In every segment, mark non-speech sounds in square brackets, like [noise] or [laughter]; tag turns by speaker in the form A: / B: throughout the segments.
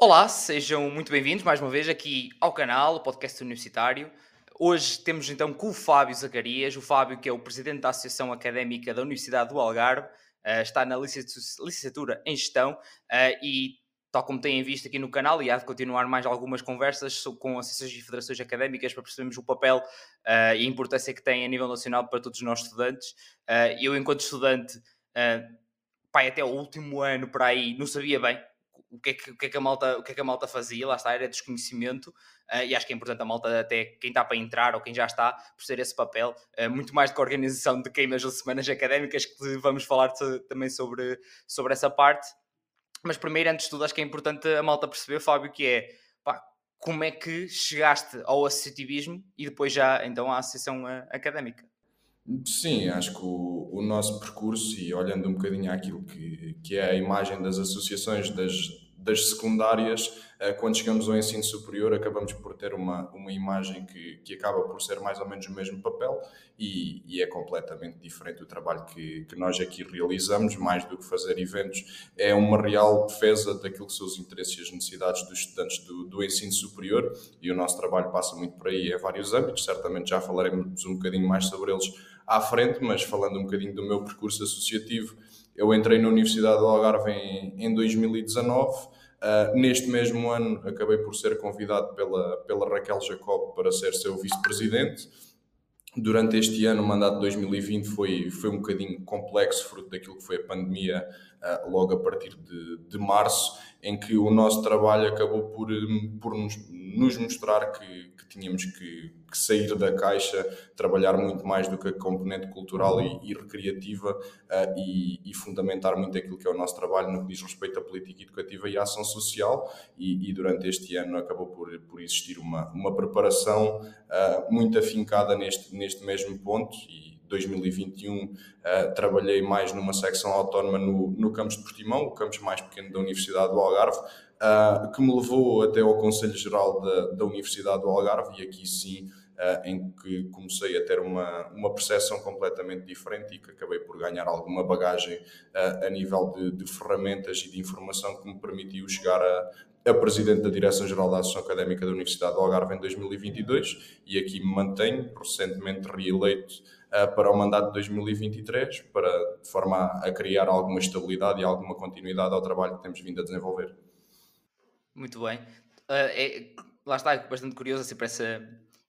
A: Olá, sejam muito bem-vindos mais uma vez aqui ao canal, o podcast universitário. Hoje temos então com o Fábio Zacarias, o Fábio que é o presidente da Associação Académica da Universidade do Algarve, uh, está na licenciatura em Gestão uh, e, tal como têm visto aqui no canal, e há de continuar mais algumas conversas com associações e federações académicas para percebermos o papel uh, e a importância que tem a nível nacional para todos nós estudantes. eu, enquanto estudante, pai, até o último ano para aí, não sabia bem o que, é que, o, que é que a malta, o que é que a malta fazia, lá está, era desconhecimento, uh, e acho que é importante a malta, até quem está para entrar ou quem já está, por ser esse papel, uh, muito mais do que a organização de queimas ou semanas académicas, que vamos falar também sobre, sobre essa parte. Mas primeiro, antes de tudo, acho que é importante a malta perceber, Fábio, que é pá, como é que chegaste ao associativismo e depois já então à associação uh, académica.
B: Sim, acho que o, o, nosso percurso, e olhando um bocadinho àquilo que, que é a imagem das associações das, das secundárias, eh, quando chegamos ao ensino superior, acabamos por ter uma, uma imagem que, que acaba por ser mais ou menos o mesmo papel e, e é completamente diferente o trabalho que, que nós aqui realizamos, mais do que fazer eventos, é uma real defesa daquilo que são os interesses e as necessidades dos estudantes do, do ensino superior e o nosso trabalho passa muito por aí em vários âmbitos, certamente já falaremos um bocadinho mais sobre eles à frente, mas falando um bocadinho do meu percurso associativo, eu entrei na Universidade do Algarve em, em 2019. Uh, ah, neste mesmo ano, acabei por ser convidado pela, pela Raquel Jacob para ser seu vice-presidente. Durante este ano, o mandato de 2020 foi, foi um bocadinho complexo, fruto daquilo que foi a pandemia, logo a partir de, de março, em que o nosso trabalho acabou por, por nos, nos mostrar que, que tínhamos que, que, sair da caixa, trabalhar muito mais do que a componente cultural e, e recreativa uh, e, e, fundamentar muito aquilo que é o nosso trabalho no que diz respeito à política educativa e à ação social. E, e durante este ano acabou por, por existir uma, uma preparação uh, muito afincada neste, neste mesmo ponto. E, 2021 uh, trabalhei mais numa secção autónoma no, no campus de Portimão, o campus mais pequeno da Universidade do Algarve, uh, que me levou até ao Conselho Geral da, da Universidade do Algarve e aqui sim Uh, em que comecei a ter uma, uma percepção completamente diferente e que acabei por ganhar alguma bagagem uh, a nível de, de, ferramentas e de informação que me permitiu chegar a, a Presidente da Direção-Geral da Associação Académica da Universidade do Algarve em 2022 e aqui me mantenho, recentemente reeleito para o mandato de 2023, para, de forma a, a criar alguma estabilidade e alguma continuidade ao trabalho que temos vindo a desenvolver.
A: Muito bem. Uh, é, lá está, é bastante curioso assim, para essa,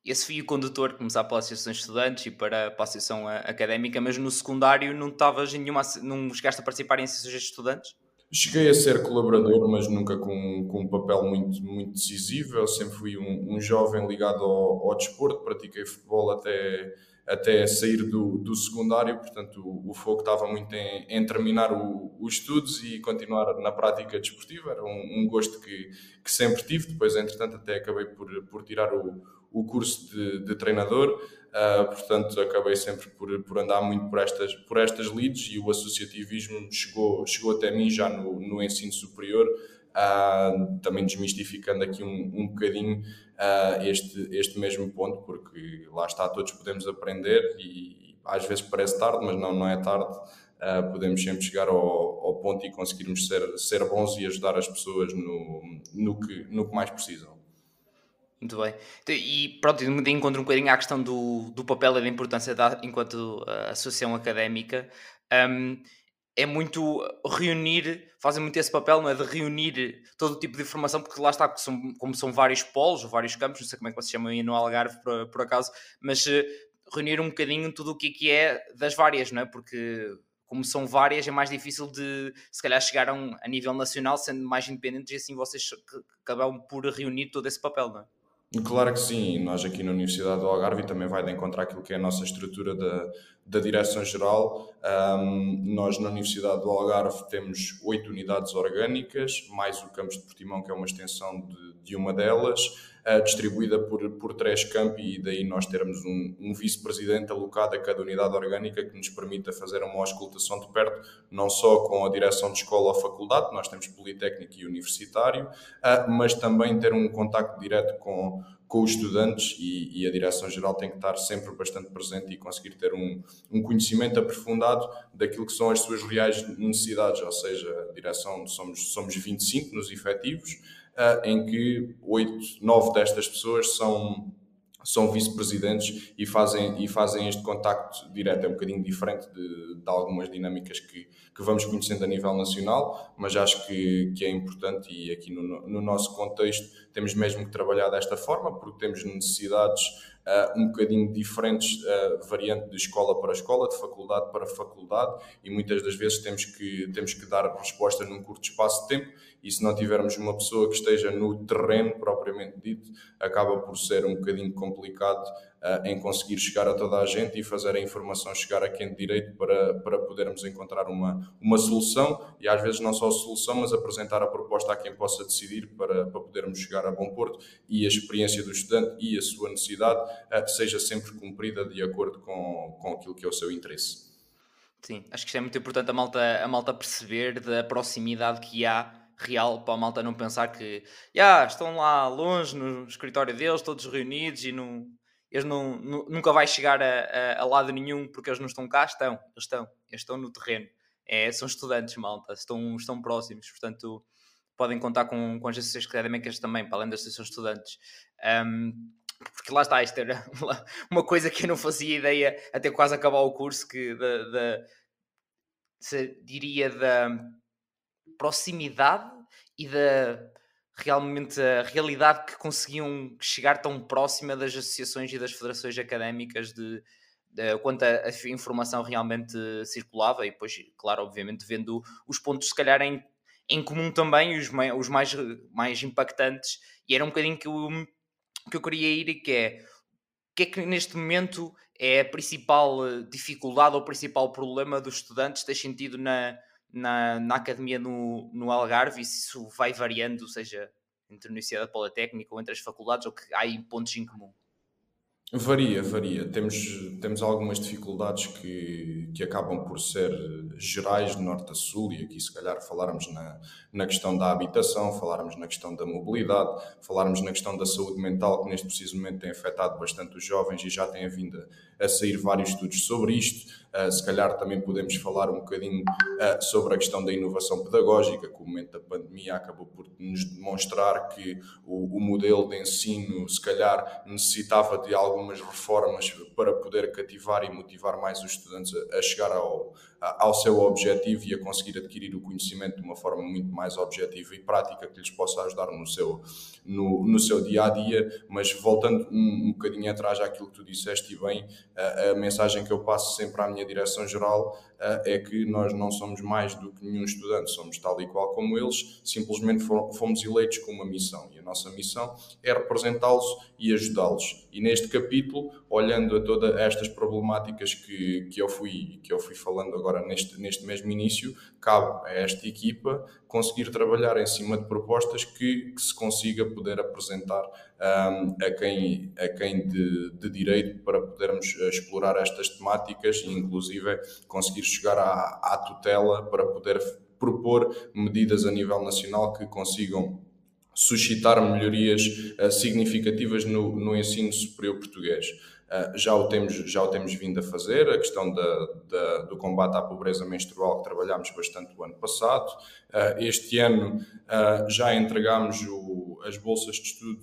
A: esse fio condutor começar pela Associação de Estudantes e para, para a Associação Académica, mas no secundário não estavas nenhuma, não chegaste a participar em associações de estudantes?
B: Cheguei a ser colaborador, mas nunca com, com um papel muito, muito decisivo. Eu sempre fui um, um jovem ligado ao, ao desporto, pratiquei futebol até, até sair do, do secundário, portanto o, o foco estava muito em, em terminar o, os estudos e continuar na prática desportiva. Era um, um, gosto que, que sempre tive. Depois, entretanto, até acabei por, por tirar o, o curso de, de treinador. Uh, portanto, acabei sempre por, por andar muito por estas, por estas leads e o associativismo chegou, chegou até mim já no, no ensino superior, uh, também desmistificando aqui um, um bocadinho uh, este, este mesmo ponto, porque lá está, todos podemos aprender e às vezes parece tarde, mas não, não é tarde. podemos sempre chegar ao, ao ponto e conseguirmos ser, ser bons e ajudar as pessoas no, no, que, no que mais precisam.
A: Muito bem. Então, e pronto, de encontro um bocadinho à questão do, do papel e da importância da, enquanto uh, associação académica. Um, é muito reunir, fazem muito esse papel, não é? De reunir todo o tipo de informação, porque lá está, são, como são vários polos, vários campos, não sei como é que vocês chamam aí no Algarve, por, por acaso, mas uh, reunir um bocadinho tudo o que, é que é das várias, não é? Porque como são várias, é mais difícil de se calhar chegar a, um, a nível nacional, sendo mais independentes, e assim vocês acabam por reunir todo esse papel, não é?
B: Claro que sim, nós aqui na Universidade do Algarve também vai de encontrar aquilo que é a nossa estrutura da, da Direção-Geral. Um, nós na Universidade do Algarve temos oito unidades orgânicas, mais o campus de Portimão, que é uma extensão de, de uma delas, uh, distribuída por, por três campi, e daí nós termos um, um vice-presidente alocado a cada unidade orgânica que nos permita fazer uma auscultação de perto, não só com a direção de escola ou faculdade, nós temos Politécnico e Universitário, uh, mas também ter um contacto direto com com os estudantes e, e, a Direção-Geral tem que estar sempre bastante presente e conseguir ter um, um, conhecimento aprofundado daquilo que são as suas reais necessidades, ou seja, a direção somos, somos 25 nos efetivos em que oito, nove destas pessoas são são vice-presidentes e fazem, e fazem este contacto direto. É um bocadinho diferente de, de algumas dinâmicas que, que vamos conhecendo a nível nacional, mas acho que, que é importante e aqui no, no nosso contexto temos mesmo que trabalhar desta forma, porque temos necessidades uh, um bocadinho diferentes, uh, variante de escola para escola, de faculdade para faculdade, e muitas das vezes temos que, temos que dar resposta num curto espaço de tempo, e se não tivermos uma pessoa que esteja no terreno propriamente dito, acaba por ser um bocadinho complicado uh, em conseguir chegar a toda a gente e fazer a informação chegar a quem de direito para, para podermos encontrar uma, uma solução, e às vezes não só a solução, mas apresentar a proposta a quem possa decidir para, para podermos chegar a bom porto e a experiência do estudante e a sua necessidade uh, seja sempre cumprida de acordo com, com aquilo que é o seu interesse.
A: Sim, acho que isto é muito importante a malta, a malta perceber da proximidade que há real para a malta não pensar que yeah, estão lá longe no escritório deles, todos reunidos e não, eles não, nunca vai chegar a, a, a, lado nenhum porque eles não estão cá, estão, eles estão, eles estão no terreno. É, são estudantes, malta, estão, estão próximos, portanto podem contar com, com as associações académicas também, para além das associações estudantes. Um, porque lá está, isto era uma, coisa que eu não fazia ideia até quase acabar o curso, que da, da diria da proximidade e da realmente a realidade que conseguiam chegar tão próxima das associações e das federações académicas de, de quanto a, a, informação realmente circulava. E depois, claro, obviamente vendo os pontos se calhar em, em comum também, os, os mais, mais impactantes. E era um bocadinho que eu, que eu queria ir e que é o que é que neste momento é a principal dificuldade ou o principal problema dos estudantes? Ter sentido na, na, na academia no, no Algarve e se isso vai variando, seja entre a Universidade Politécnica ou entre as faculdades, ou que há aí pontos em comum?
B: Varia, varia. Temos, temos algumas dificuldades que, que acabam por ser gerais de norte a sul, e aqui se calhar falarmos na, na questão da habitação, falarmos na questão da mobilidade, falarmos na questão da saúde mental, que neste preciso momento tem afetado bastante os jovens e já tem vindo a sair vários estudos sobre isto. Uh, se calhar também podemos falar um bocadinho uh, sobre a questão da inovação pedagógica, que o momento da pandemia acabou por nos demonstrar que o, o modelo de ensino, se calhar, necessitava de algumas reformas para poder cativar e motivar mais os estudantes a, a chegar ao, ao seu objetivo e a conseguir adquirir o conhecimento de uma forma muito mais objetiva e prática que lhes possa ajudar no seu, no, no seu dia a dia. Mas voltando um, um bocadinho atrás àquilo que tu disseste, e bem, a, a mensagem que eu passo sempre à minha direção-geral é que nós não somos mais do que nenhum estudante, somos tal e qual como eles, simplesmente fomos eleitos com uma missão e a nossa missão é representá-los e ajudá-los. E neste capítulo, olhando a todas estas problemáticas que, que, eu fui, que eu fui falando agora neste, neste mesmo início, cabe a esta equipa conseguir trabalhar em cima de propostas que, que se consiga poder apresentar um, a quem, a quem de, de, direito para podermos explorar estas temáticas e inclusive conseguir chegar à, à tutela para poder propor medidas a nível nacional que consigam suscitar melhorias uh, significativas no, no ensino superior português. Uh, já, o temos, já o temos vindo a fazer, a questão da, da, do combate à pobreza menstrual, que trabalhámos bastante o ano passado. Uh, este ano já entregámos o, as bolsas de estudo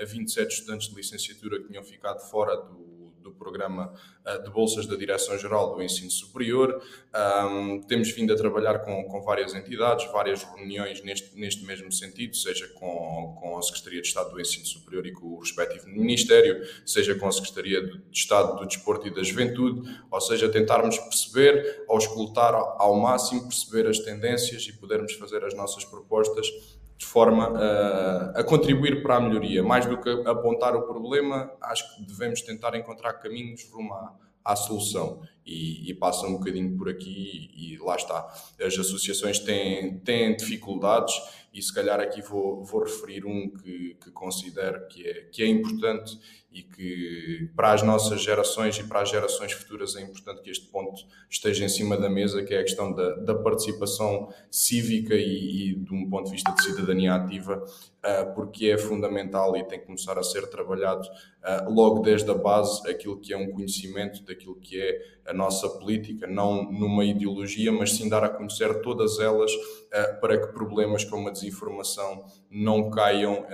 B: a 27 estudantes de licenciatura que tinham ficado fora do, do programa uh, de bolsas da Direção-Geral do Ensino Superior. Um, temos vindo a trabalhar com, com várias entidades, várias reuniões neste, neste mesmo sentido, seja com, com a Secretaria de Estado do Ensino Superior e com o respectivo Ministério, seja com a Secretaria de Estado do Desporto e da Juventude, ou seja, tentarmos perceber, ou escutar ao máximo, perceber as tendências e podermos fazer as nossas propostas de forma a, a, contribuir para a melhoria. Mais do que apontar o problema, acho que devemos tentar encontrar caminhos rumo à, à solução. E, e, passa um bocadinho por aqui e, e, lá está. As associações têm, têm dificuldades e se calhar aqui vou, vou referir um que, que considero que é, que é importante e que para as nossas gerações e para as gerações futuras é importante que este ponto esteja em cima da mesa, que é a questão da, da participação cívica e, e, de um ponto de vista de cidadania ativa, uh, porque é fundamental e tem que começar a ser trabalhado uh, logo desde a base aquilo que é um conhecimento daquilo que é a nossa política, não numa ideologia, mas sim dar a conhecer todas elas uh, para que problemas como a desinformação não caiam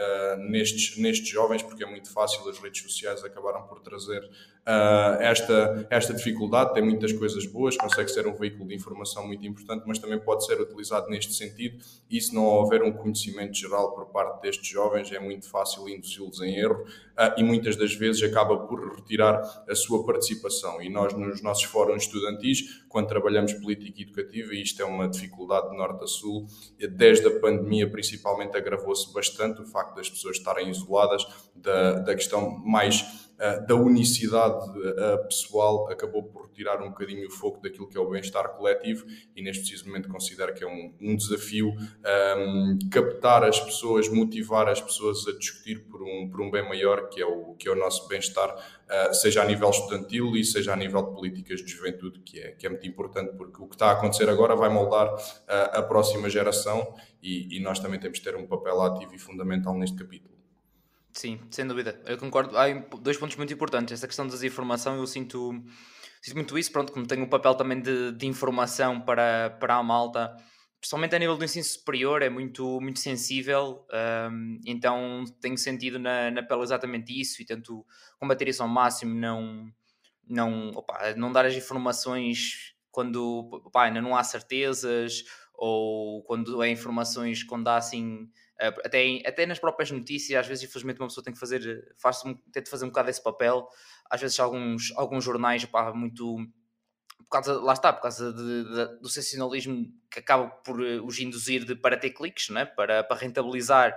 B: nestes, nestes jovens, porque é muito fácil as redes sociais acabaram por trazer uh, esta, esta dificuldade. Tem muitas coisas boas, consegue ser um veículo de informação muito importante, mas também pode ser utilizado neste sentido. E se não houver um conhecimento geral por parte destes jovens, é muito fácil induzi-los em erro uh, e muitas das vezes acaba por retirar a sua participação. E nós, nos nossos fóruns estudantis, quando trabalhamos política educativa, e isto é uma dificuldade de norte a sul, desde a pandemia principalmente agravou-se bastante o facto das pessoas estarem isoladas da, da questão mais da unicidade pessoal acabou por retirar um bocadinho o foco daquilo que é o bem-estar coletivo e neste preciso momento considero que é um, um desafio um, captar as pessoas, motivar as pessoas a discutir por um, por um bem maior que é o, que é o nosso bem-estar, uh, seja a nível estudantil e seja a nível de políticas de juventude, que é, que é muito importante porque o que está a acontecer agora vai moldar uh, a próxima geração e, e nós também temos de ter um papel ativo e fundamental neste capítulo.
A: Sim, sem dúvida. Eu concordo. Há dois pontos muito importantes. Essa questão da desinformação, eu sinto, sinto muito isso. Pronto, como tenho um papel também de, de informação para, para a malta, principalmente a nível do ensino superior, é muito, muito sensível. Então tenho sentido na, na pele exatamente isso e tento combater isso ao máximo. Não, não, opa, não dar as informações quando opa, ainda não há certezas ou quando é informações quando há assim eh, até, até nas próprias notícias, às vezes, infelizmente, uma pessoa tem que fazer, faz tenta fazer um bocado esse papel. Às vezes, alguns, alguns jornais, pá, muito. Por causa, lá está, por causa de, de, do sensacionalismo que acaba por eh, os induzir de, para ter cliques, né? para, para rentabilizar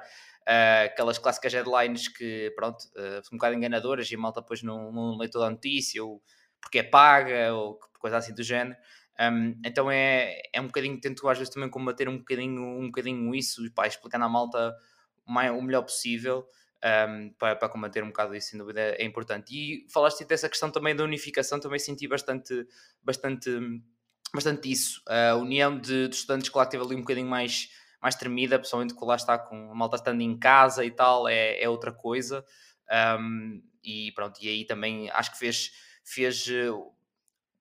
A: uh, aquelas clássicas headlines que, pronto, uh, são um bocado enganadoras e a malta depois não, não lê toda a notícia, ou porque é paga, ou coisa assim do género. Um, então é, é um bocadinho, tento às vezes também combater um bocadinho, um bocadinho isso e pá, explicar na malta o, melhor possível um, para, para combater um bocado isso, sem dúvida é importante. E falaste dessa questão também da unificação, também senti bastante, bastante, bastante isso. A união de, de estudantes, claro, teve ali um bocadinho mais, mais tremida, pessoalmente que lá está com a malta estando em casa e tal, é, é outra coisa. Um, e pronto, e aí também acho que fez, fez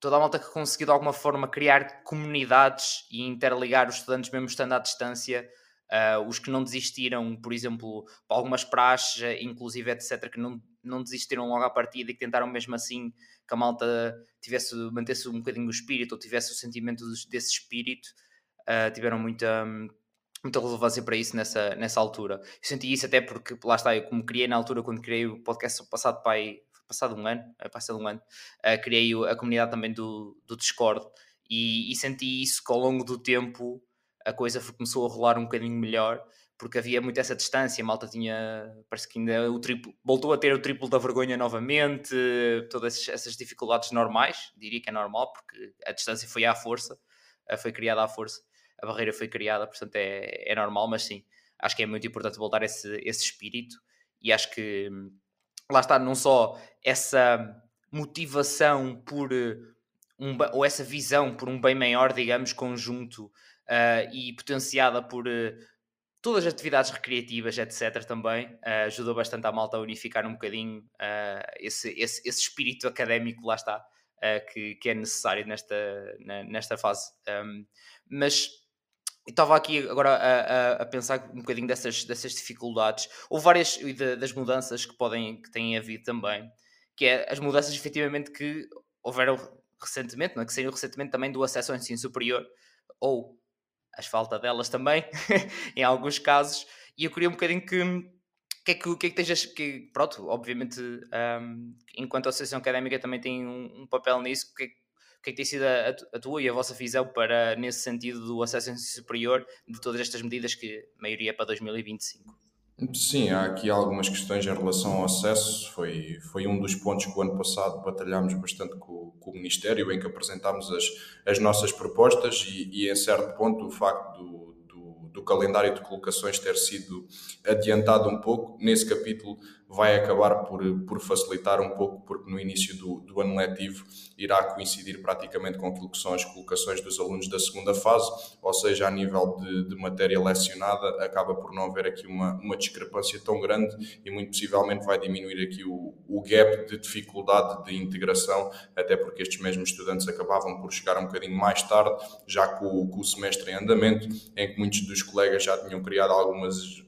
A: toda a malta que conseguiu de alguma forma criar comunidades e interligar os estudantes mesmo estando à distância, uh, os que não desistiram, por exemplo, para algumas praxes, inclusive etc., que não, não desistiram logo à partida e que tentaram mesmo assim que a malta tivesse, mantesse um bocadinho o espírito ou tivesse o sentimento desse espírito, uh, tiveram muita muita relevância para isso nessa, nessa altura. Eu senti isso até porque, lá está, eu como criei na altura, quando criei o podcast passado pai passado um ano, é passado um ano, uh, criei a comunidade também do, do Discord e, e, senti isso que ao longo do tempo a coisa começou a rolar um bocadinho melhor porque havia muito essa distância, a malta tinha, parece que ainda o triplo, voltou a ter o triplo da vergonha novamente, todas essas dificuldades normais, diria que é normal, porque a distância foi à força, eh, foi criada à força, a barreira foi criada, portanto é, é normal, mas sim, acho que é muito importante voltar esse, esse espírito e acho que hum, lá está, não só essa motivação por eh, um, ou essa visão por um bem maior, digamos, conjunto uh, e potenciada por uh, todas as atividades recreativas, etc. também, uh, ajudou bastante a malta a unificar um bocadinho esse, esse, esse, espírito académico, lá está, que, que, é necessário nesta, na, nesta fase. Um, mas estava aqui agora a, a, a, pensar um bocadinho dessas, dessas dificuldades. Houve várias das mudanças que podem que têm havido também, que é as mudanças efetivamente que houveram recentemente, não é? que saíram recentemente também do acesso ao ensino superior, ou as falta delas também, [laughs] em alguns casos, e eu queria um bocadinho que que é que, que, é que estejas que, pronto, obviamente, um, enquanto a Associação Académica também tem um, um papel nisso, que, que é que tem sido a, a, tua e a vossa visão para, nesse sentido, do acesso superior de todas estas medidas que a maioria é para 2025?
B: Sim, há aqui algumas questões em relação ao acesso. Foi, foi um dos pontos que o ano passado batalhámos bastante com, com o Ministério, em que apresentámos as, as nossas propostas e, e, em certo ponto, o facto do, do, do calendário de colocações ter sido adiantado um pouco. Nesse capítulo vai acabar por, por facilitar um pouco, porque no início do, do ano letivo irá coincidir praticamente com aquilo que são as colocações dos alunos da segunda fase, ou seja, a nível de, de matéria lecionada, acaba por não haver aqui uma, uma discrepância tão grande e muito possivelmente vai diminuir aqui o, o gap de dificuldade de integração, até porque estes mesmos estudantes acabavam por chegar um bocadinho mais tarde, já com, com o semestre em andamento, em que muitos dos colegas já tinham criado algumas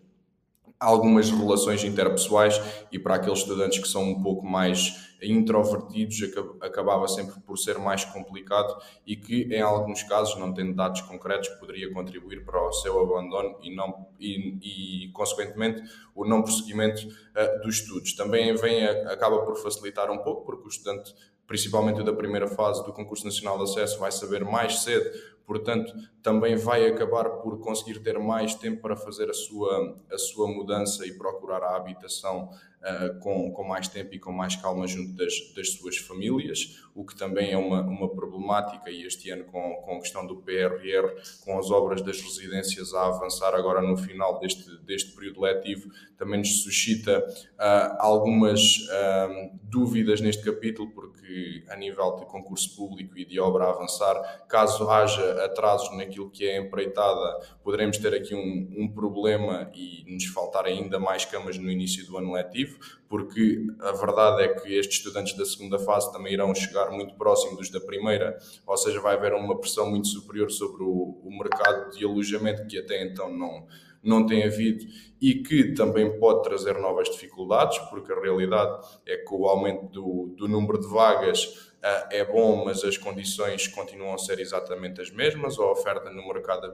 B: algumas relações interpessoais e para aqueles estudantes que são um pouco mais introvertidos acabava sempre por ser mais complicado e que em alguns casos, não tendo dados concretos, poderia contribuir para o seu abandono e, não, e, e consequentemente o não prosseguimento uh, dos estudos. Também vem, acaba por facilitar um pouco, porque o estudante principalmente da primeira fase do concurso nacional de acesso vai saber mais cedo portanto, também vai acabar por conseguir ter mais tempo para fazer a sua, a sua mudança e procurar a habitação uh, com, com mais tempo e com mais calma junto das, das suas famílias, o que também é uma, uma problemática. E este ano, com, com a questão do PRR, com as obras das residências a avançar agora no final deste, deste período letivo, também nos suscita uh, algumas uh, dúvidas neste capítulo, porque a nível de concurso público e de obra a avançar, caso haja atrasos naquilo que é empreitada, poderemos ter aqui um, um problema e nos faltar ainda mais camas no início do ano letivo, porque a verdade é que estes estudantes da segunda fase também irão chegar muito próximo dos da primeira, ou seja, vai haver uma pressão muito superior sobre o, o mercado de alojamento que até então não não tem havido e que também pode trazer novas dificuldades, porque a realidade é que o aumento do, do número de vagas é bom, mas as condições continuam a ser exatamente as mesmas, a oferta no mercado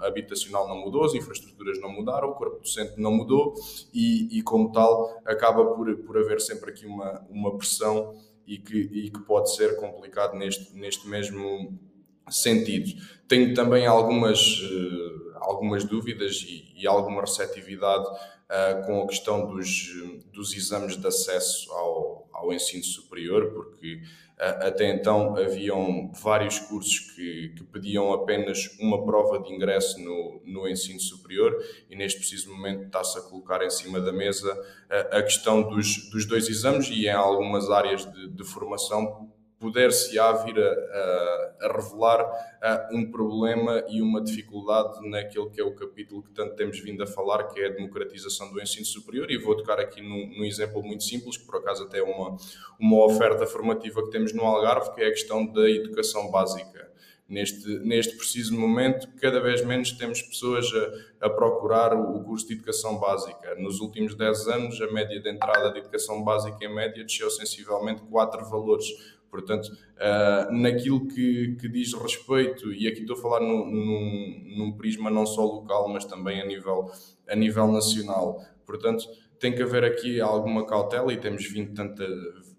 B: habitacional não mudou, as infraestruturas não mudaram, o corpo docente não mudou e, e como tal, acaba por, por haver sempre aqui uma, uma pressão e que, e que pode ser complicado neste, neste mesmo sentido. Tenho também algumas. Uh, algumas dúvidas e, e alguma receptividade uh, com a questão dos, dos exames de acesso ao, ao ensino superior, porque até então haviam vários cursos que, que, pediam apenas uma prova de ingresso no, no ensino superior e neste preciso momento está-se a colocar em cima da mesa uh, a questão dos, dos dois exames e em algumas áreas de, de formação poder-se-á vir a, a, a revelar a, um problema e uma dificuldade naquele que é o capítulo que tanto temos vindo a falar, que é a democratização do ensino superior, e vou tocar aqui num, num exemplo muito simples, que por acaso até é uma, uma oferta formativa que temos no Algarve, que é a questão da educação básica. Neste, neste preciso momento, cada vez menos temos pessoas a, a, procurar o curso de educação básica. Nos últimos 10 anos, a média de entrada de educação básica em média desceu sensivelmente 4 valores Portanto, uh, naquilo que, que, diz respeito, e aqui estou a falar num, num, num, prisma não só local, mas também a nível, a nível nacional. Portanto, tem que haver aqui alguma cautela e temos tanta,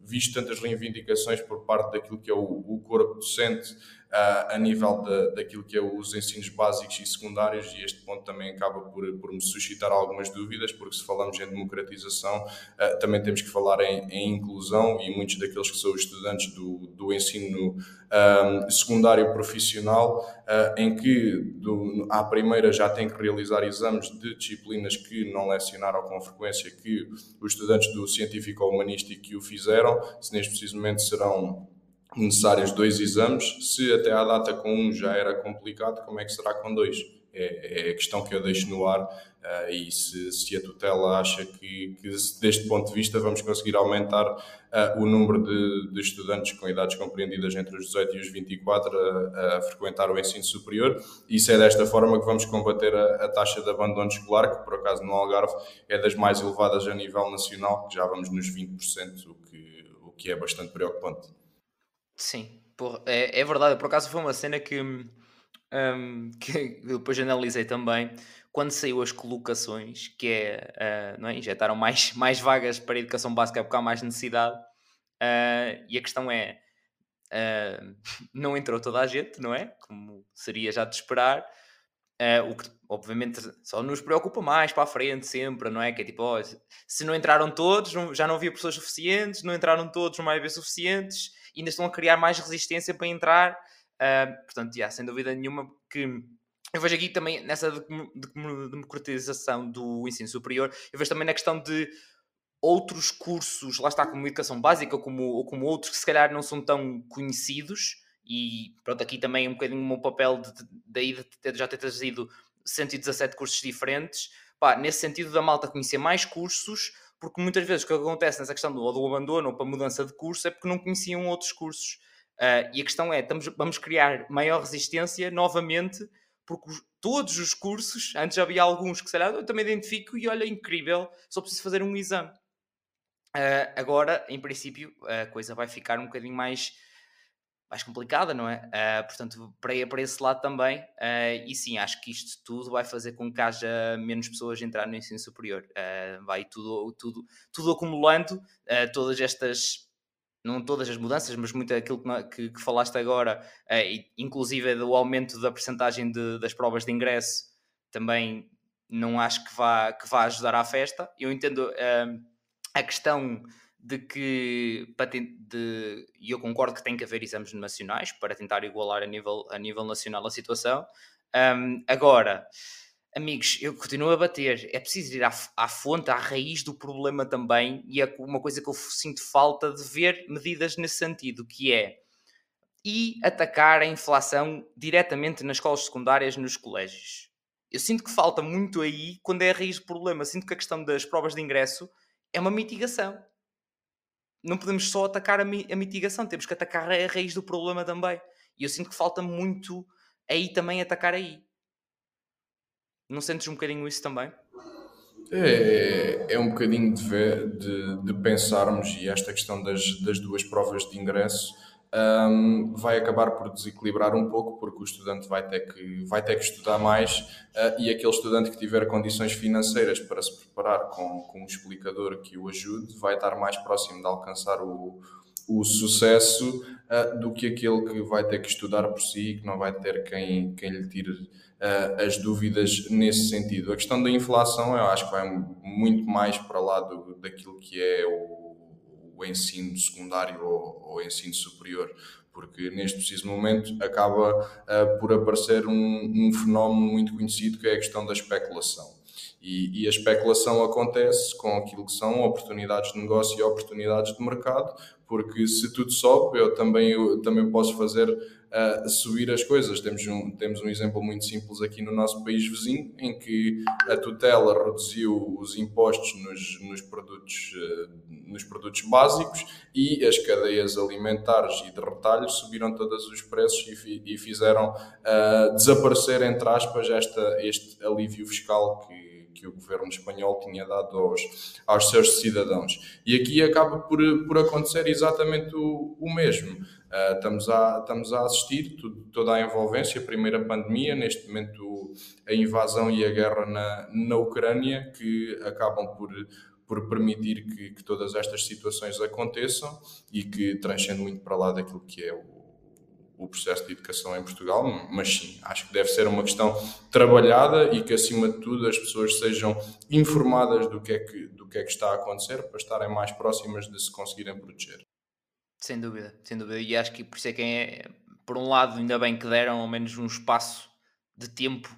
B: visto tantas reivindicações por parte daquilo que é o, o corpo docente a nível de, daquilo que é os ensinos básicos e secundários, e este ponto também acaba por, por me suscitar algumas dúvidas, porque se falamos em democratização, uh, também temos que falar em, em, inclusão, e muitos daqueles que são estudantes do, do ensino um, ah, secundário profissional, uh, em que do, à primeira já têm que realizar exames de disciplinas que não lecionaram com frequência, que os estudantes do científico ou humanístico que o fizeram, se neste preciso momento serão necessários dois exames. Se até à data com um já era complicado, como é que será com dois? É, é a questão que eu deixo no ar. Uh, e se, se, a tutela acha que, que, deste ponto de vista, vamos conseguir aumentar uh, o número de, de, estudantes com idades compreendidas entre os 18 e os 24 a, a, frequentar o ensino superior, isso é desta forma que vamos combater a, a, taxa de abandono escolar, que por acaso no Algarve é das mais elevadas a nível nacional, que já vamos nos 20%, o que, o que é bastante preocupante.
A: Sim, é, é verdade. Por acaso foi uma cena que, um, [laughs] que depois analisei também quando saiu as colocações, que é, uh, não é? injetaram mais, [laughs] mais vagas para a educação básica porque há mais necessidade. Uh, e a questão é: uh, [laughs] não entrou toda a gente, não é? Como seria já de esperar. Uh, o que obviamente só nos preocupa mais para a frente sempre, não é? Que é tipo, oh, se não entraram todos, já não havia pessoas suficientes, não entraram todos, não vai haver suficientes, ainda estão a criar mais resistência para entrar. Uh, portanto, yeah, sem dúvida nenhuma que eu vejo aqui também nessa democratização do ensino superior, eu vejo também na questão de outros cursos, lá está, como educação básica, como, ou como outros que se calhar não são tão conhecidos, e pronto, aqui também um bocadinho o meu papel de, de, de, de já ter trazido 117 cursos diferentes, pá, nesse sentido da malta conhecer mais cursos, porque muitas vezes o que acontece nessa questão do, ou do abandono ou para mudança de curso é porque não conheciam outros cursos. Uh, e a questão é, estamos, vamos criar maior resistência novamente, porque os, todos os cursos, antes havia alguns que se calhar eu também identifico e olha, incrível, só preciso fazer um exame. Uh, agora, em princípio, a coisa vai ficar um bocadinho mais, mais complicada, não é? Uh, portanto, para, para esse lado também, uh, e sim, acho que isto tudo vai fazer com que haja menos pessoas entrar no ensino superior. vai tudo, tudo, tudo acumulando, todas estas, não todas as mudanças, mas muito aquilo que, que, que falaste agora, inclusive do aumento da percentagem de, das provas de ingresso, também não acho que vá, que vá ajudar à festa. Eu entendo a questão de que, de, e eu concordo que tem que haver exames nacionais para tentar igualar a nível, a nível nacional a situação. Um, agora, amigos, eu continuo a bater. É preciso ir à, à, fonte, à raiz do problema também, e é uma coisa que eu sinto falta de ver medidas nesse sentido, que é e atacar a inflação diretamente nas escolas secundárias, nos colégios. Eu sinto que falta muito aí quando é a raiz do problema. Sinto que a questão das provas de ingresso é uma mitigação. Não podemos só atacar a, mi a mitigação, temos que atacar a raiz do problema também. E eu sinto que falta muito aí também atacar aí. Não sentes um bocadinho isso também?
B: É, é um bocadinho de, ver, de, de pensarmos, e esta questão das, das duas provas de ingresso um, vai acabar por desequilibrar um pouco, porque o estudante vai ter que, vai ter que estudar mais uh, e aquele estudante que tiver condições financeiras para se preparar com, com um explicador que o ajude vai estar mais próximo de alcançar o, o sucesso uh, do que aquele que vai ter que estudar por si e que não vai ter quem, quem lhe tire uh, as dúvidas nesse sentido. A questão da inflação eu acho que vai muito mais para lá do, daquilo que é o o ensino secundário ou, ou ensino superior, porque neste preciso momento acaba uh, por aparecer um, um, fenómeno muito conhecido que é a questão da especulação. E, e, a especulação acontece com aquilo que são oportunidades de negócio e oportunidades de mercado, porque se tudo sobe, eu também, eu também posso fazer uh, subir as coisas. Temos um, temos um exemplo muito simples aqui no nosso país vizinho, em que a tutela reduziu os impostos nos, nos, produtos, uh, nos produtos básicos e as cadeias alimentares e de retalho subiram todos os preços e, e fizeram uh, desaparecer, entre aspas, esta, este alívio fiscal que que o governo espanhol tinha dado aos, aos seus cidadãos. E aqui acaba por, por acontecer exatamente o, o mesmo. Uh, estamos, a, estamos a assistir tudo, toda a envolvência, a primeira pandemia, neste momento a invasão e a guerra na, na Ucrânia, que acabam por, por permitir que, que todas estas situações aconteçam e que transcendem muito para lá daquilo que é o, o processo de educação em Portugal, mas sim, acho que deve ser uma questão trabalhada e que, acima de tudo, as pessoas sejam informadas do que é que, do que, é que está a acontecer para estarem mais próximas de se conseguirem proteger.
A: Sem dúvida, sem dúvida. E acho que por isso é que, é, por um lado, ainda bem que deram ao menos um espaço de tempo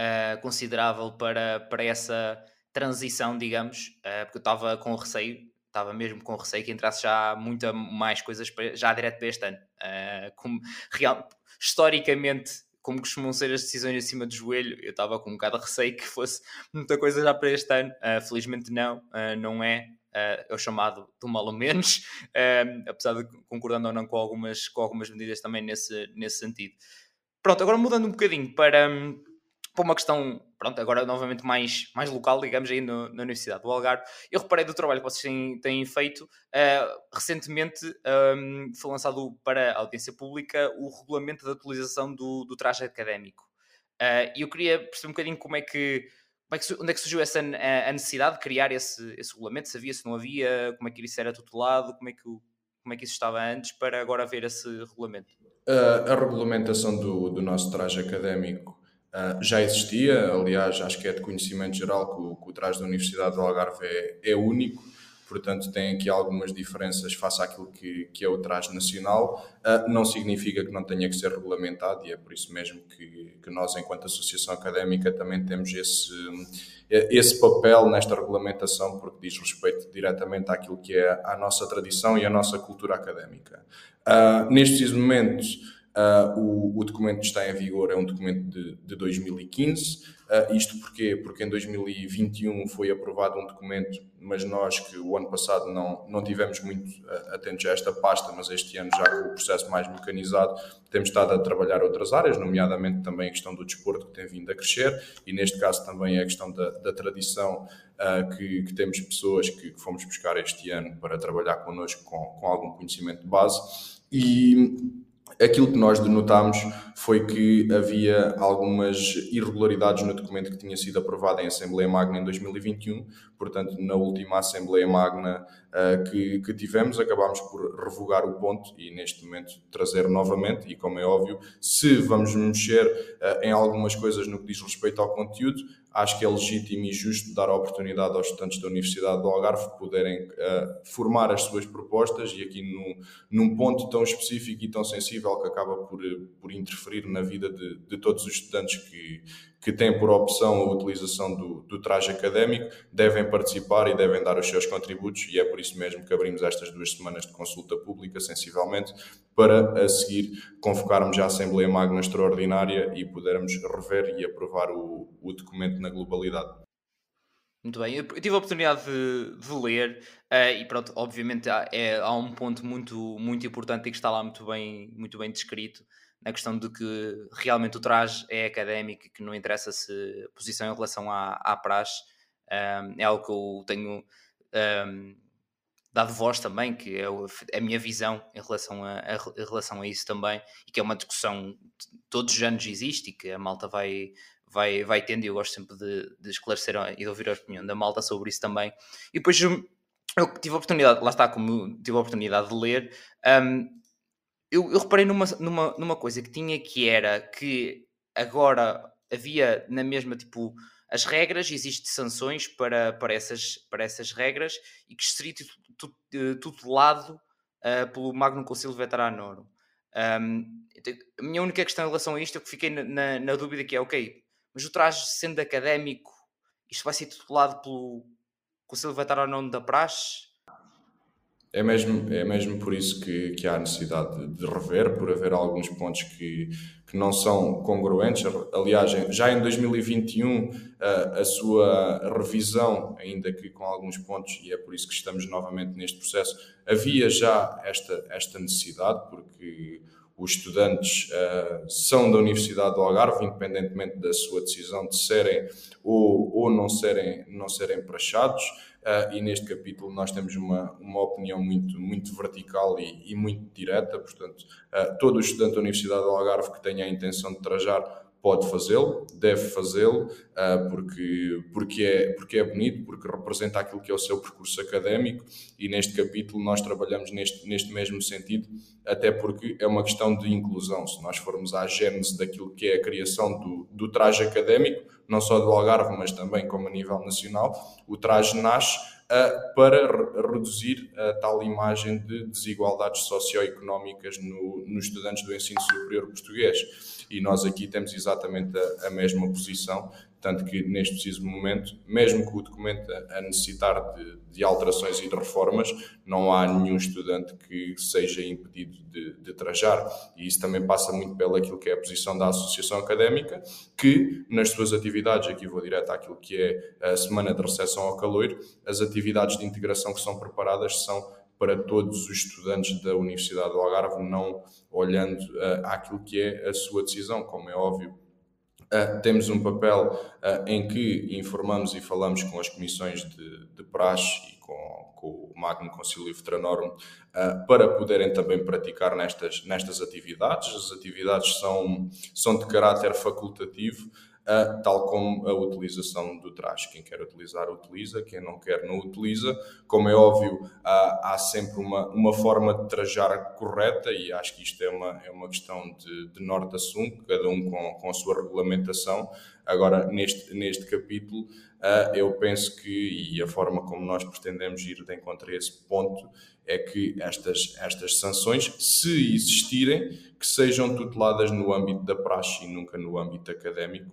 A: uh, considerável para, para essa transição, digamos, uh, porque eu estava com receio estava mesmo com receio que entrasse já muita mais coisas para, já direto para este ano. Uh, como, real, historicamente, como costumam ser as decisões acima do joelho, eu estava com um bocado de receio que fosse muita coisa já para este ano. Felizmente não, não é. É o chamado do mal ou menos, [laughs] apesar de concordando ou não com algumas, com algumas medidas também nesse, nesse sentido. Pronto, agora mudando um bocadinho para, hum, para uma questão, pronto, agora novamente mais, mais local, digamos, aí no, na Universidade do Algarve, eu reparei do trabalho que vocês têm, têm feito. Uh, recentemente um, foi lançado para a audiência pública o regulamento de atualização do, do traje académico. Uh, e eu queria perceber um bocadinho como é que onde é que surgiu essa a necessidade de criar esse, esse regulamento, se havia, se não havia, como é que isso era tutelado, como é que, como é que isso estava antes, para agora haver esse regulamento?
B: Uh, a regulamentação do, do nosso traje académico Uh, já existia, aliás, acho que é de conhecimento geral que o, que o traje da Universidade do Algarve é, é único. Portanto tem aqui algumas diferenças face àquilo que, que é o traje nacional. Uh, não significa que não tenha que ser regulamentado e é por isso mesmo que, que nós, enquanto associação académica, também temos esse, esse papel nesta regulamentação, porque diz respeito diretamente àquilo que é a nossa tradição e a nossa cultura académica. Uh, nestes momentos, Uh, o, o, documento que está em vigor é um documento de, de 2015. Uh, isto porquê? Porque em 2021 foi aprovado um documento, mas nós que o ano passado não, não tivemos muito uh, atentos a esta pasta, mas este ano já com o processo mais mecanizado, temos estado a trabalhar outras áreas, nomeadamente também a questão do desporto que tem vindo a crescer e neste caso também a questão da, da tradição uh, que, que, temos pessoas que, que, fomos buscar este ano para trabalhar connosco com, com algum conhecimento de base e Aquilo que nós denotámos foi que havia algumas irregularidades no documento que tinha sido aprovado em Assembleia Magna em 2021, portanto, na última Assembleia Magna uh, que, que, tivemos, acabámos por revogar o ponto e neste momento trazer novamente. E como é óbvio, se vamos mexer uh, em algumas coisas no que diz respeito ao conteúdo, acho que é legítimo e justo dar a oportunidade aos estudantes da Universidade do Algarve poderem uh, formar as suas propostas e aqui num, num, ponto tão específico e tão sensível que acaba por, por interferir na vida de, de todos os estudantes que, que têm por opção a utilização do, do, traje académico, devem participar e devem dar os seus contributos, e é por isso mesmo que abrimos estas duas semanas de consulta pública, sensivelmente, para a seguir convocarmos a Assembleia Magna Extraordinária e podermos rever e aprovar o, o documento na globalidade.
A: Muito bem, eu tive a oportunidade de, de ler uh, e pronto, obviamente há, é, há um ponto muito, muito importante e que está lá muito bem, muito bem descrito, na questão de que realmente o traje é académico e que não interessa se posição em relação à, à praxe. Um, é algo que eu tenho um, dado voz também, que é a minha visão em relação a, a, em relação a isso também, e que é uma discussão que todos os anos existe e que a malta vai, vai, vai tendo, e eu gosto sempre de, de esclarecer e de ouvir a opinião da malta sobre isso também. E depois eu tive a oportunidade, lá está, como tive a oportunidade de ler, um, eu, eu reparei numa, numa, numa coisa que tinha que era que agora havia na mesma tipo as regras, existem sanções para, para, essas, para essas regras e que seria eh, tutelado uh, pelo Magno Conselho Veteranorum. Um, então, a minha única questão em relação a isto é que fiquei na, na, na, dúvida que é, ok, mas o traje sendo académico, isto vai ser tutelado pelo Conselho Veteranorum da Praxe?
B: É mesmo, é mesmo por isso que, que há necessidade de, rever, por haver alguns pontos que, que não são congruentes. Aliás, já em 2021, a, a sua revisão, ainda que com alguns pontos, e é por isso que estamos novamente neste processo, havia já esta, esta necessidade, porque os estudantes uh, são da Universidade do Algarve, independentemente da sua decisão de serem ou, ou não serem, não serem praxados. Uh, e neste capítulo nós temos uma, uma opinião muito, muito vertical e, e muito direta, portanto, uh, todo estudante da Universidade do Algarve que tenha a intenção de trajar pode fazê-lo, deve fazê-lo, uh, porque, porque, é, porque é bonito, porque representa aquilo que é o seu percurso académico e neste capítulo nós trabalhamos neste, neste mesmo sentido, até porque é uma questão de inclusão. Se nós formos à gênese daquilo que é a criação do, do traje académico, não só do Algarve, mas também como a nível nacional, o traje nasce para re reduzir a tal imagem de desigualdades socioeconómicas no, nos estudantes do ensino superior português. E nós aqui temos exatamente a, a mesma posição, tanto que neste preciso momento, mesmo que o documento a necessitar de, de, alterações e de reformas, não há nenhum estudante que seja impedido de, de trajar. E isso também passa muito pelo aquilo que é a posição da Associação Académica, que nas suas atividades, aqui vou direto àquilo que é a Semana de Recepção ao Calor, as atividades de integração que são preparadas são para todos os estudantes da Universidade do Algarve, não olhando uh, àquilo que é a sua decisão, como é óbvio Uh, temos um papel uh, em que informamos e falamos com as comissões de, de praxe e com, com o Magno Concílio Veteranorum uh, para poderem também praticar nestas, nestas atividades. As atividades são, são de caráter facultativo, uh, tal como a utilização do traje. Quem quer utilizar, utiliza, quem não quer, não utiliza. Como é óbvio, uh, há sempre uma, uma forma de trajar correta e acho que isto é uma, é uma questão de, de norte a sul, cada um com, com a sua regulamentação. Agora, neste, neste capítulo, eu penso que, e a forma como nós pretendemos ir de encontro a esse ponto, é que estas, estas sanções, se existirem, que sejam tuteladas no âmbito da praxe e nunca no âmbito académico,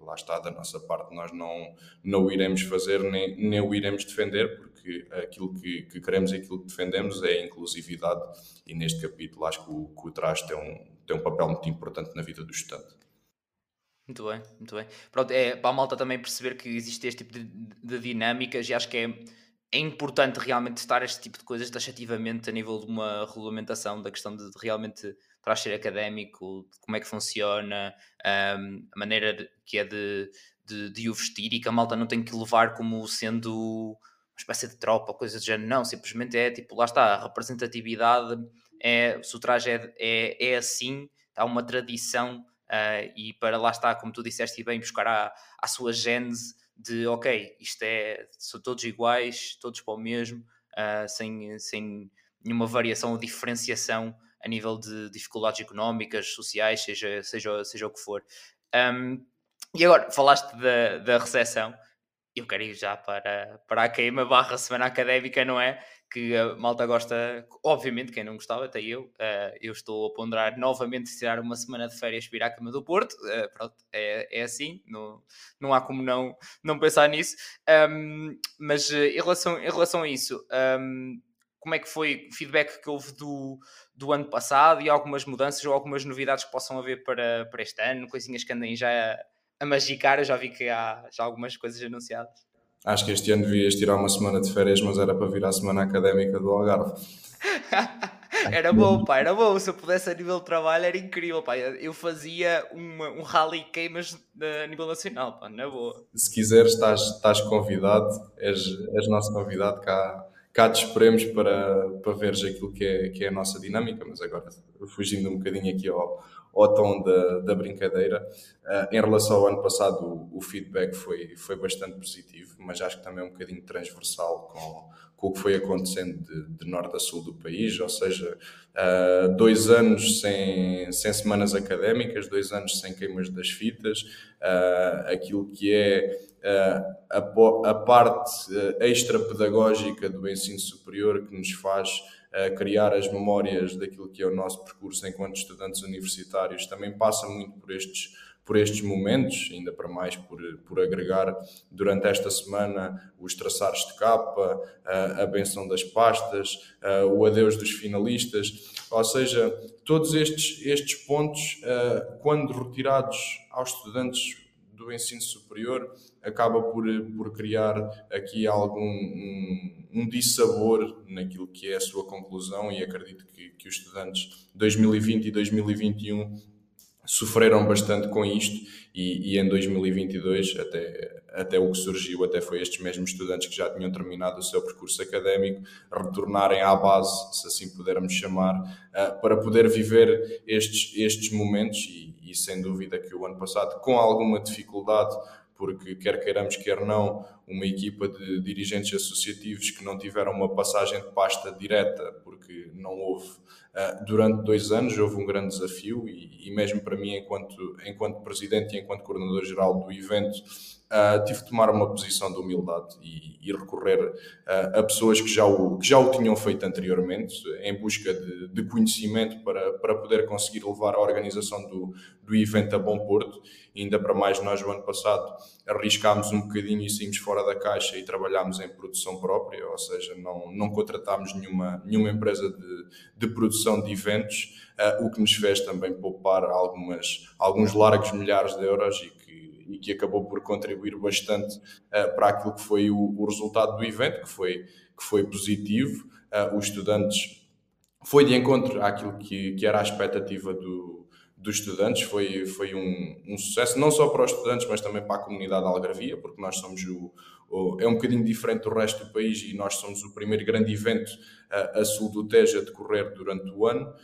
B: lá está, da nossa parte, nós não, não o iremos fazer nem, nem o iremos defender, porque aquilo que, que queremos e aquilo que defendemos é a inclusividade, e neste capítulo acho que o, que o traje tem um, tem um papel muito importante na vida do estudante.
A: Muito bem, muito bem. Pronto, é para a malta também perceber que existe este tipo de, de dinâmicas e acho que é, é importante realmente estar este tipo de coisas taxativamente a nível de uma regulamentação da questão de, de realmente para ser académico, como é que funciona, um, a maneira que é de, de, de, o vestir e que a malta não tem que levar como sendo uma espécie de tropa, coisa do género, não, simplesmente é tipo, lá está, a representatividade é, se o traje é, é, é assim, há uma tradição uh, e para lá está, como tu disseste, bem buscar a, a sua gênese de ok, isto é, são todos iguais, todos para o mesmo, uh, sem, sem nenhuma variação ou diferenciação a nível de dificuldades económicas, sociais, seja, seja, seja o que for. Um, e agora, falaste da, da recessão, eu quero ir já para, para a queima barra semana académica, não é? Que a malta gosta, obviamente, quem não gostava, até eu, uh, eu estou a ponderar novamente tirar uma semana de férias para ir à cama do Porto, uh, pronto, é, é assim, não, não há como não, não pensar nisso, um, mas uh, em, relação, em relação a isso, um, como é que foi o feedback que houve do, do ano passado e algumas mudanças ou algumas novidades que possam haver para, para este ano, coisinhas que andem já a, a magicar, eu já vi que há já algumas coisas anunciadas.
B: Acho que este ano devias tirar uma semana de férias, mas era para vir à semana académica do Algarve. [laughs]
A: era bom, pá, era bom. Se eu pudesse a nível de trabalho, era incrível, pá. Eu fazia uma, um rally queimas a nível nacional, pá, na boa.
B: Se quiseres, estás, estás convidado, és, és nosso convidado cá cá te esperemos para, para veres aquilo que é, que é a nossa dinâmica, mas agora fugindo um bocadinho aqui ao, ao tom da, da brincadeira. Uh, em relação ao ano passado, o, o, feedback foi, foi bastante positivo, mas acho que também é um bocadinho transversal com, com o que foi acontecendo de, de norte a sul do país, ou seja, uh, dois anos sem, sem semanas académicas, dois anos sem queimas das fitas, uh, aquilo que é a, a parte extra-pedagógica do ensino superior que nos faz criar as memórias daquilo que é o nosso percurso enquanto estudantes universitários também passa muito por estes por estes momentos, ainda para mais por, por agregar durante esta semana os traçares de capa, a, a benção das pastas, o adeus dos finalistas, ou seja, todos estes, estes pontos, quando retirados aos estudantes do ensino superior, acaba por, por criar aqui algum um, um dissabor naquilo que é a sua conclusão e acredito que, que os estudantes 2020 e 2021 sofreram bastante com isto e, e, em 2022 até, até o que surgiu até foi estes mesmos estudantes que já tinham terminado o seu percurso académico retornarem à base, se assim pudermos chamar, uh, para poder viver estes, estes momentos e, e sem dúvida que o ano passado com alguma dificuldade porque quer queiramos, quer não, uma equipa de dirigentes associativos que não tiveram uma passagem de pasta direta, porque não houve. Uh, durante dois anos houve um grande desafio e, e, mesmo para mim, enquanto, enquanto presidente e enquanto coordenador geral do evento, uh, tive de tomar uma posição de humildade e, e recorrer uh, a pessoas que já, o, que já o tinham feito anteriormente, em busca de, de conhecimento para, para poder conseguir levar a organização do, do evento a bom porto. E ainda para mais, nós, o ano passado, arriscámos um bocadinho e saímos fora da caixa e trabalhámos em produção própria, ou seja, não, não contratámos nenhuma, nenhuma empresa de, de produção de eventos, uh, o que nos fez também poupar algumas, alguns largos milhares de euros e que, e que acabou por contribuir bastante uh, para aquilo que foi o, o, resultado do evento, que foi, que foi positivo. Uh, os estudantes foi de encontro àquilo que, que era a expectativa do, dos estudantes foi, foi um, um, sucesso, não só para os estudantes, mas também para a comunidade algarvia, porque nós somos o, é um bocadinho diferente do resto do país e nós somos o primeiro grande evento a sul do Tejo a decorrer durante o ano,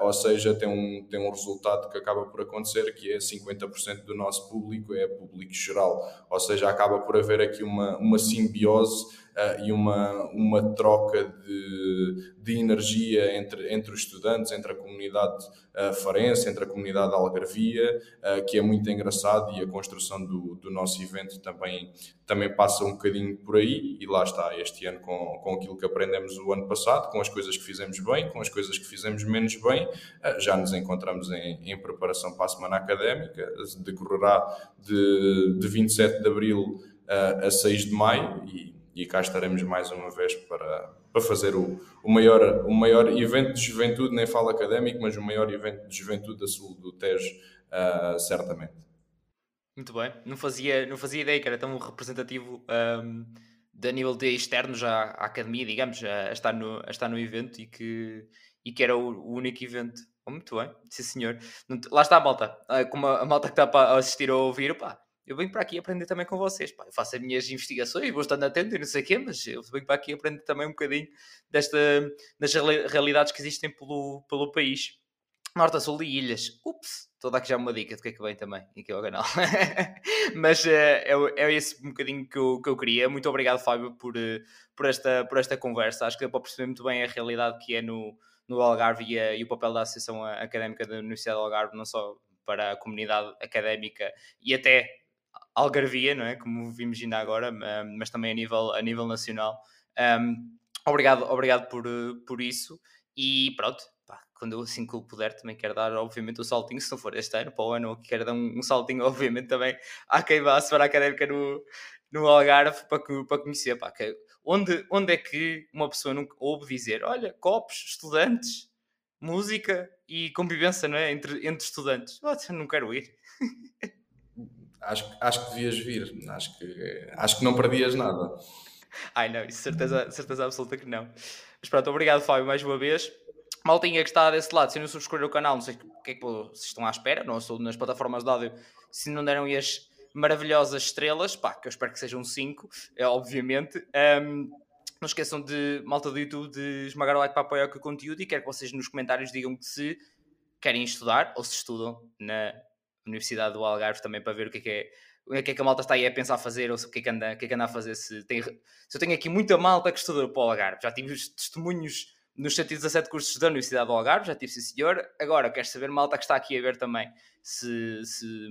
B: ou seja, tem um, tem um resultado que acaba por acontecer que é 50% do nosso público é público geral, ou seja, acaba por haver aqui uma, uma simbiose uh, e uma, uma troca de, de energia entre, entre os estudantes, entre a comunidade uh, farense, entre a comunidade algarvia, uh, que é muito engraçado e a construção do, do nosso evento também, também passa um bocadinho por aí e lá está, este ano com, com aquilo que aprendemos o ano passado, com as coisas que fizemos bem, com as coisas que fizemos menos bem, já nos encontramos em, em preparação para a semana académica, decorrerá de, de 27 de Abril a 6 de Maio e e cá estaremos mais uma vez para, para fazer o, o, maior, o maior evento de juventude, nem falo académico, mas o maior evento de juventude a sul do Tejo, uh, certamente.
A: Muito bem, não fazia, não fazia ideia que era tão representativo um, nível de externo já à academia, digamos, a, estar, no, a estar no evento e que, e que era o, o único evento. Oh, muito bem, sim senhor. Lá está a malta, ah, como a, a malta que está para assistir ou ouvir, pá, eu venho para aqui aprender também com vocês. Pá, eu faço as minhas investigações, vou estando atento e não sei o quê, mas eu venho para aqui aprender também um bocadinho desta, das realidades que existem pelo, pelo país. Norte, Sul e Ilhas. Ups, estou a dar aqui já uma dica do que é que vem também aqui ao canal. [laughs] mas uh, é, é esse um bocadinho que eu, que eu queria. Muito obrigado, Fábio, por, uh, por, esta, por esta conversa. Acho que deu para perceber muito bem a realidade que é no, no Algarve e, a, e o papel da Associação Académica da Universidade do Algarve, não só para a comunidade académica e até algarvia, não é? Como vimos ainda agora, mas também a nível, a nível nacional. Um, obrigado, obrigado por, por isso. E pronto, quando eu assim que eu puder, também quero dar, obviamente, o saltinho, se não for este ano, para o ano, quero dar um, um saltinho, [laughs] obviamente, também à quem vá a semana académica no, no Algarve para, para conhecer, pá, que, onde, onde é que uma pessoa nunca ouve dizer, olha, copos, estudantes, música e convivência, não é? Entre, entre estudantes. Oh, não quero ir. [laughs]
B: acho, acho que devias vir. Acho que, acho que não perdias nada.
A: Ai não, isso certeza, certeza absoluta que não. Mas pronto, obrigado Fábio mais uma vez. Maltinha que está desse lado, se não subscrever o canal, não sei o que é que vocês estão à espera, não sou nas plataformas de áudio, se não deram as maravilhosas estrelas, pá, que eu espero que sejam 5, é, obviamente. Um, não esqueçam de, malta do YouTube, de esmagar o like para apoiar o conteúdo e quero que vocês nos comentários digam que se querem estudar ou se estudam na Universidade do Algarve também para ver o que é que é o que é que a malta está aí a pensar fazer ou o que é que anda, o que é que anda a fazer. Se, tem, se eu tenho aqui muita malta que estuda para o Algarve, já tive os testemunhos nos 117 cursos da Universidade do Algarve, já tive, sim senhor. Agora quero saber, malta que está aqui a ver também, se, se,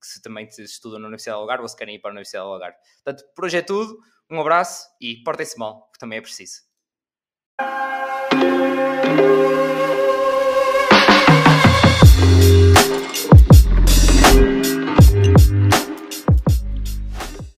A: se também se estudam na Universidade do Algarve ou se querem ir para a Universidade do Algarve. Portanto, por hoje é tudo. Um abraço e portem-se mal, que também é preciso.